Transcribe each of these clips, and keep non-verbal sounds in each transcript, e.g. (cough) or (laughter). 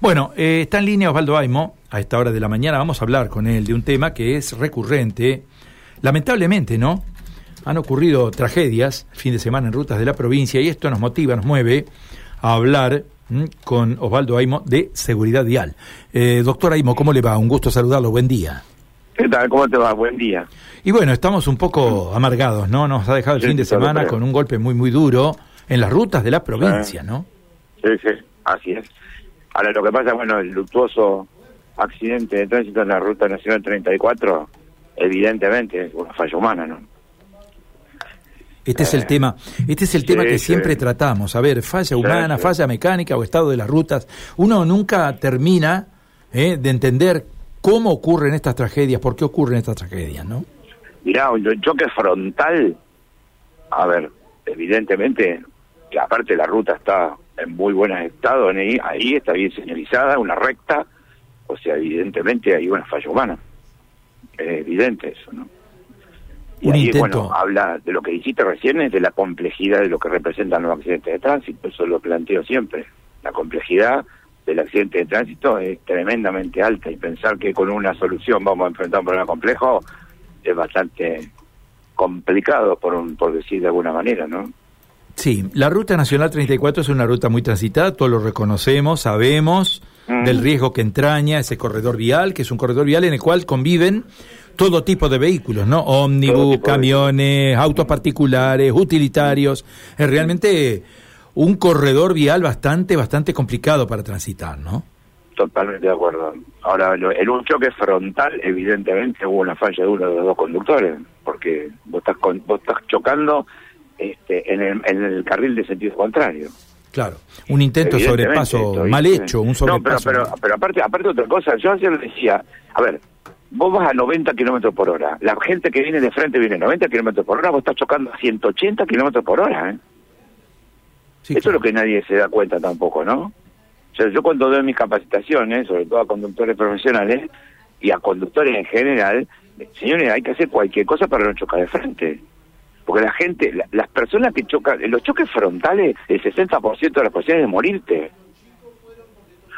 Bueno, eh, está en línea Osvaldo Aimo. A esta hora de la mañana vamos a hablar con él de un tema que es recurrente. Lamentablemente, ¿no? Han ocurrido tragedias fin de semana en rutas de la provincia y esto nos motiva, nos mueve a hablar con Osvaldo Aimo de seguridad vial. Eh, doctor Aimo, ¿cómo le va? Un gusto saludarlo. Buen día. ¿Qué tal? ¿Cómo te va? Buen día. Y bueno, estamos un poco amargados, ¿no? Nos ha dejado el fin de semana con un golpe muy, muy duro en las rutas de la provincia, ¿no? Sí, sí, así es. Ahora, lo que pasa, bueno, el luctuoso accidente de tránsito en la Ruta Nacional 34, evidentemente es una falla humana, ¿no? Este es el eh, tema, este es el tema que siempre tratamos. A ver, falla humana, falla mecánica o estado de las rutas. Uno nunca termina eh, de entender cómo ocurren estas tragedias, por qué ocurren estas tragedias, ¿no? Mirá, un choque frontal, a ver, evidentemente, que aparte la ruta está en muy buen estado, ahí, ahí está bien señalizada, una recta, o sea, evidentemente hay una falla humana. Es evidente eso, ¿no? Y ahí, bueno, habla de lo que dijiste recién, es de la complejidad de lo que representan los accidentes de tránsito, eso lo planteo siempre. La complejidad del accidente de tránsito es tremendamente alta y pensar que con una solución vamos a enfrentar un problema complejo es bastante complicado, por, por decir de alguna manera, ¿no? Sí, la Ruta Nacional 34 es una ruta muy transitada, todos lo reconocemos, sabemos del riesgo que entraña ese corredor vial, que es un corredor vial en el cual conviven todo tipo de vehículos, ¿no? Ómnibus, camiones, autos particulares, utilitarios. Es realmente un corredor vial bastante, bastante complicado para transitar, ¿no? Totalmente de acuerdo. Ahora, en un choque frontal, evidentemente hubo una falla de uno de los dos conductores, porque vos estás, vos estás chocando este, en, el, en el carril de sentido contrario. Claro, un intento de sobrepaso mal hecho, un sobrepaso. No, pero, pero, aparte, aparte otra cosa, yo ayer decía, a ver, vos vas a 90 kilómetros por hora, la gente que viene de frente viene a 90 kilómetros por hora, vos estás chocando a 180 kilómetros por hora, ¿eh? Eso es lo que nadie se da cuenta tampoco, ¿no? O yo cuando doy mis capacitaciones, sobre todo a conductores profesionales y a conductores en general, señores, hay que hacer cualquier cosa para no chocar de frente. Porque la gente, las personas que chocan, los choques frontales, el 60% de las posibilidades de morirte.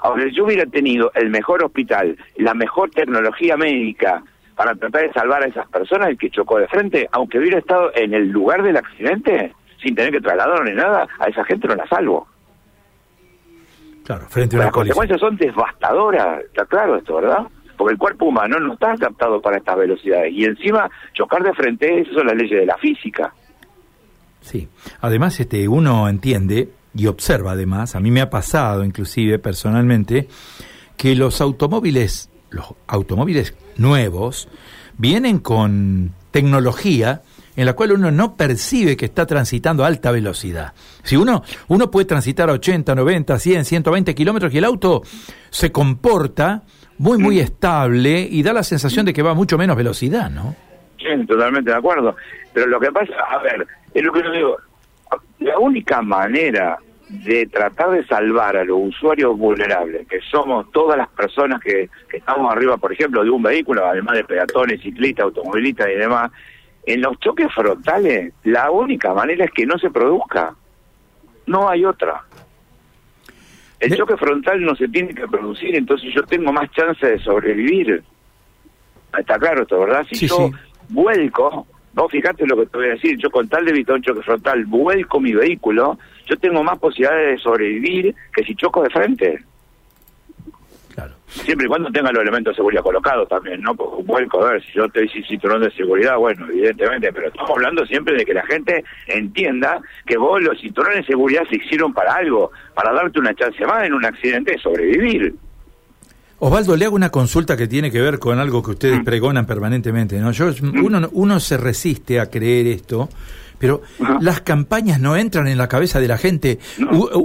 Ahora, si yo hubiera tenido el mejor hospital, la mejor tecnología médica para tratar de salvar a esas personas, el que chocó de frente, aunque hubiera estado en el lugar del accidente, sin tener que trasladarlo ni nada, a esa gente no la salvo. Claro, frente a una Las consecuencias son devastadoras, está claro esto, ¿verdad? Porque el cuerpo humano no está adaptado para estas velocidades. Y encima, chocar de frente, esas son las leyes de la física. Sí, además este, uno entiende y observa además, a mí me ha pasado inclusive personalmente, que los automóviles, los automóviles nuevos, vienen con tecnología en la cual uno no percibe que está transitando a alta velocidad. Si uno, uno puede transitar a 80, 90, 100, 120 kilómetros y el auto se comporta muy, muy estable y da la sensación de que va mucho menos velocidad, ¿no? Sí, totalmente de acuerdo. Pero lo que pasa, a ver, es lo que yo digo, la única manera de tratar de salvar a los usuarios vulnerables, que somos todas las personas que, estamos arriba, por ejemplo, de un vehículo, además de peatones, ciclistas, automovilistas y demás, en los choques frontales, la única manera es que no se produzca. No hay otra. El choque frontal no se tiene que producir, entonces yo tengo más chance de sobrevivir. Está claro esto, ¿verdad? Si yo vuelco, vos fíjate lo que te voy a decir, yo con tal de evitar un choque frontal, vuelco mi vehículo, yo tengo más posibilidades de sobrevivir que si choco de frente. Siempre y cuando tenga los elementos de seguridad colocados también, ¿no? Porque vuelco, a ver, si yo te dice cinturón de seguridad, bueno, evidentemente, pero estamos hablando siempre de que la gente entienda que vos los cinturones de seguridad se hicieron para algo, para darte una chance más en un accidente de sobrevivir. Osvaldo, le hago una consulta que tiene que ver con algo que ustedes mm. pregonan permanentemente, ¿no? Yo, uno, uno se resiste a creer esto, pero las campañas no entran en la cabeza de la gente.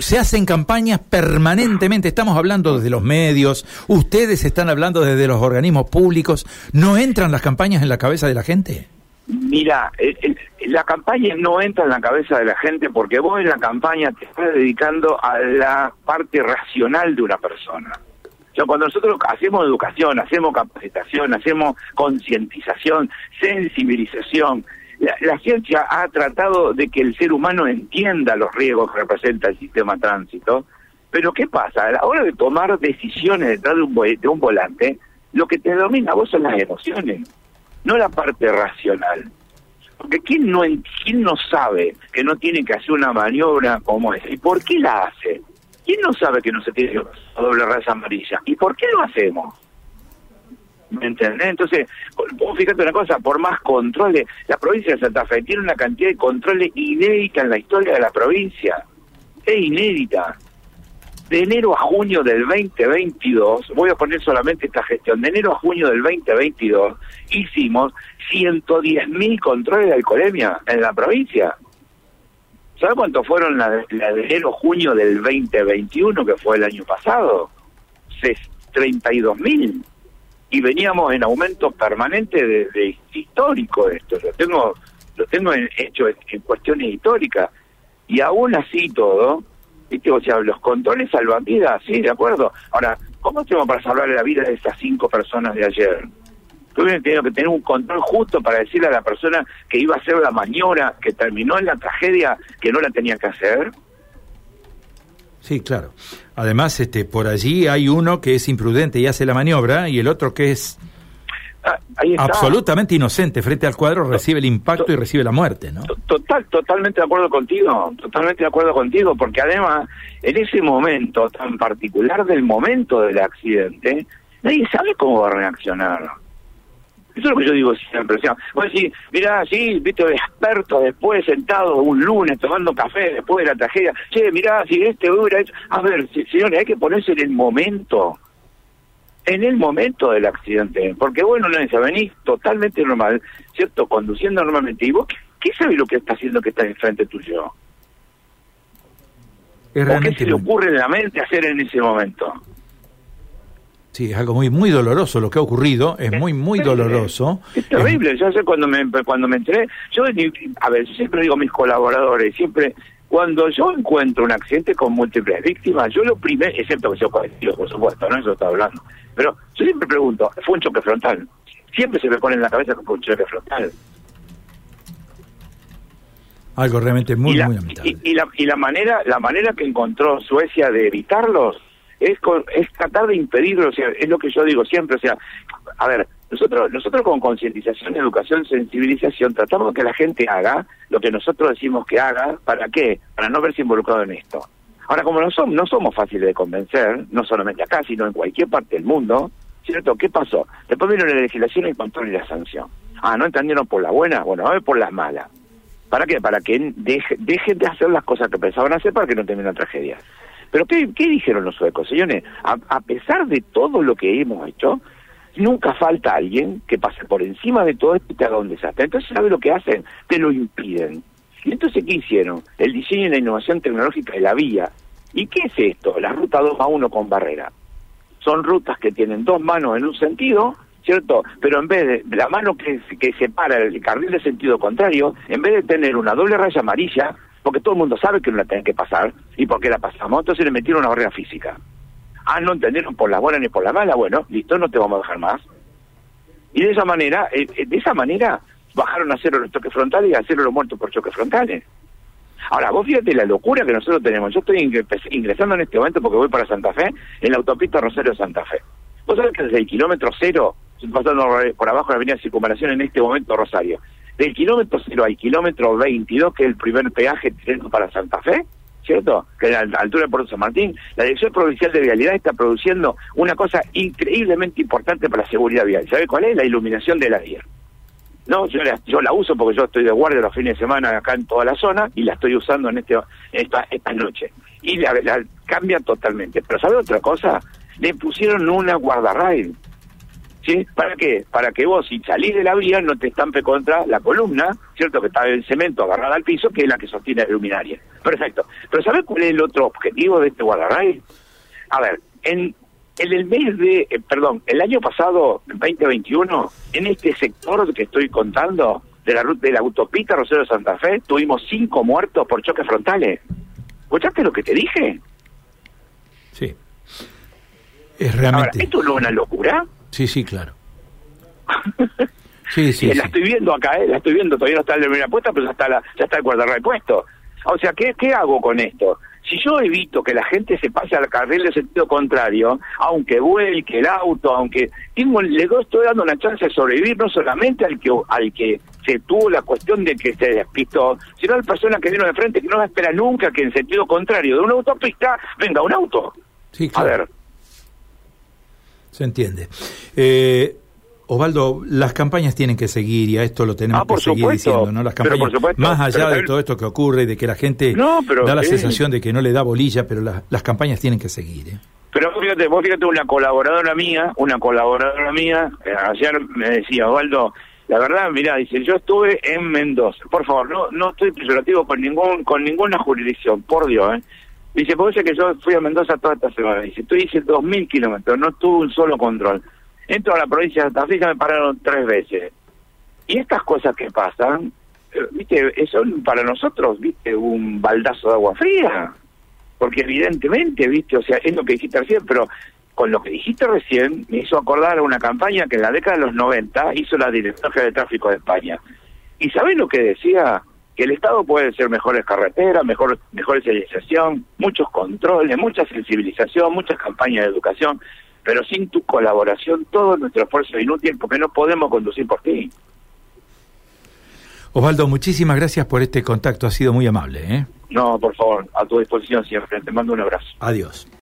se hacen campañas permanentemente. Estamos hablando desde los medios, ustedes están hablando desde los organismos públicos. ¿No entran las campañas en la cabeza de la gente? Mira, la campaña no entra en la cabeza de la gente porque vos en la campaña te estás dedicando a la parte racional de una persona. O cuando nosotros hacemos educación, hacemos capacitación, hacemos concientización, sensibilización, la, ciencia ha tratado de que el ser humano entienda los riesgos que representa el sistema tránsito, Pero ¿qué pasa? A la hora de tomar decisiones detrás de un, de un volante, lo que te domina a vos son las emociones, no la parte racional. Porque ¿quién no, ¿quién no sabe que no tiene que hacer una maniobra como esa? ¿Y por qué la hace? ¿Quién no sabe que no se tiene que doble raza amarilla? ¿Y por qué lo hacemos? ¿Me entendés? Entonces, fíjate una cosa, por más controles, la provincia de Santa Fe tiene una cantidad de controles inédita en la historia de la provincia. Es inédita. De enero a junio del 2022, voy a poner solamente esta gestión, de enero a junio del 2022 hicimos 110.000 controles de alcoholemia en la provincia. ¿Sabe cuántos fueron la la de enero a junio del 2021, que fue el año pasado? 32.000 y veníamos en aumento permanente de, histórico esto, lo tengo lo tengo hecho en, cuestiones históricas y aún así todo, ¿viste? o sea, los controles salvan vidas, sí, de acuerdo. Ahora, ¿cómo hacemos para salvar la vida de esas cinco personas de ayer? Tuvieron que tener un control justo para decirle a la persona que iba a hacer la maniobra que terminó en la tragedia que no la tenía que hacer. Sí, claro. Además, este, por allí hay uno que es imprudente y hace la maniobra y el otro que es ah, absolutamente inocente frente al cuadro recibe el impacto y recibe la muerte, ¿no? Total, totalmente de acuerdo contigo, totalmente de acuerdo contigo, porque además en ese momento tan particular del momento del accidente, nadie sabe cómo va a reaccionar. Eso es lo que yo digo siempre. O sea, vos decís, mirá, sí, viste, experto después sentado un lunes tomando café después de la tragedia. Che, mirá, si este hubiera hecho... A ver, señores, hay que ponerse en el momento. En el momento del accidente. Porque bueno, no venís totalmente normal, ¿cierto? Conduciendo normalmente. ¿Y vos qué, qué sabés lo que está haciendo que está enfrente tuyo? ¿O qué se le ocurre en la mente hacer en ese momento? Sí, es algo muy muy doloroso lo que ha ocurrido, es muy muy doloroso. Es terrible, yo sé cuando me cuando me entré, yo a ver, siempre digo a mis colaboradores, siempre cuando yo encuentro un accidente con múltiples víctimas, yo lo primero, excepto que sea colectivo, por supuesto, no eso está hablando, pero yo siempre pregunto, fue un choque frontal. Siempre se me pone en la cabeza que fue un choque frontal. Algo realmente muy, muy lamentable. Y, la, y la manera la manera que encontró Suecia de evitarlos es, es tratar de impedirlo, o sea, es lo que yo digo siempre, o sea, a ver, nosotros nosotros con concientización, educación, sensibilización, tratamos que la gente haga lo que nosotros decimos que haga, ¿para qué? Para no verse involucrado en esto. Ahora, como no somos, no somos fáciles de convencer, no solamente acá, sino en cualquier parte del mundo, ¿cierto? ¿Qué pasó? Después vino la legislación, el control y la sanción. Ah, ¿no entendieron por la buena? Bueno, a ver por las malas. ¿Para qué? Para que dejen de hacer las cosas que pensaban hacer para que no termine la tragedia. Pero ¿qué, dijeron los suecos, señores? A, pesar de todo lo que hemos hecho, nunca falta alguien que pase por encima de todo esto y te haga un desastre. Entonces, ¿sabe lo que hacen? Te lo impiden. ¿Y entonces qué hicieron? El diseño y la innovación tecnológica de la vía. ¿Y qué es esto? La ruta 2 a 1 con barrera. Son rutas que tienen dos manos en un sentido, ¿cierto? Pero en vez de la mano que, que separa el carril de sentido contrario, en vez de tener una doble raya amarilla, porque todo el mundo sabe que no la tienen que pasar y por qué la pasamos, entonces le metieron una barrera física. Ah, no entendieron por la buena ni por la mala, bueno, listo, no te vamos a dejar más. Y de esa manera, eh, eh, de esa manera bajaron a cero los toques frontales y a cero los muertos por choques frontales. Ahora, vos fíjate la locura que nosotros tenemos. Yo estoy ingresando en este momento porque voy para Santa Fe, en la autopista Rosario-Santa Fe. Vos sabés que desde el kilómetro cero, pasando por abajo de la avenida Circunvalación en este momento Rosario, del kilómetro cero al kilómetro 22, que es el primer peaje para Santa Fe, ¿cierto? Que a la altura de Puerto San Martín, la Dirección Provincial de Vialidad está produciendo una cosa increíblemente importante para la seguridad vial. ¿Sabe cuál es? La iluminación de la vía. No, yo la, yo la uso porque yo estoy de guardia los fines de semana acá en toda la zona y la estoy usando en este esta, esta noche. Y la, cambia totalmente. Pero ¿sabe otra cosa? Le pusieron una guardarrail ¿sí? ¿Para qué? Para que vos, si salís de la vía, no te estampe contra la columna, ¿cierto? Que está el cemento agarrada al piso, que es la que sostiene la luminaria. Perfecto. Pero ¿sabés cuál es el otro objetivo de este guardarray? A ver, en, en el mes de, eh, perdón, el año pasado, 2021, en este sector que estoy contando, de la ruta de la autopista Rosario Santa Fe, tuvimos cinco muertos por choques frontales. ¿Escuchaste lo que te dije? Sí. Es realmente. Ahora, ¿esto no es una locura? Sí, sí, claro. (laughs) sí, sí, La estoy viendo acá, ¿eh? la estoy viendo, todavía no está la primera puesta, pero ya está, la, ya está el guardarray puesto. O sea, ¿qué, ¿qué hago con esto? Si yo evito que la gente se pase al carril de sentido contrario, aunque vuelque el auto, aunque tengo, le estoy dando una chance de sobrevivir no solamente al que al que se tuvo la cuestión de que se despistó, sino a la persona que vino de frente que no espera nunca que en sentido contrario de una autopista venga un auto. Sí, A ver. Se entiende. Eh, Osvaldo, las campañas tienen que seguir y a esto lo tenemos ah, que seguir diciendo, ¿no? Las campañas, más allá de todo esto que ocurre y de que la gente da la sensación de que no le da bolilla, pero las campañas tienen que seguir. ¿eh? Pero fíjate, vos fíjate, una colaboradora mía, una colaboradora mía, eh, ayer me decía, Osvaldo, la verdad, mira, dice, yo estuve en Mendoza, por favor, no no estoy peyorativo con ningún con ninguna jurisdicción, por Dios, ¿eh? Dice, puede ser que yo fui a Mendoza toda esta semana, dice, tú dices 2.000 kilómetros, no tuve un solo control. Entro a la provincia de Santa Fe me pararon tres veces. Y estas cosas que pasan, eh, viste, son para nosotros, viste, un baldazo de agua fría. Porque evidentemente, viste, o sea, es lo que dijiste recién, pero con lo que dijiste recién me hizo acordar una campaña que en la década de los 90 hizo la Dirección de Tráfico de España. ¿Y sabés lo que decía? Que el Estado puede ser mejores carreteras, mejor, mejor señalización, muchos controles, mucha sensibilización, muchas campañas de educación, pero sin tu colaboración todo nuestro esfuerzo es inútil porque no podemos conducir por ti. Osvaldo, muchísimas gracias por este contacto, ha sido muy amable. ¿eh? No, por favor, a tu disposición siempre. Te mando un abrazo. Adiós.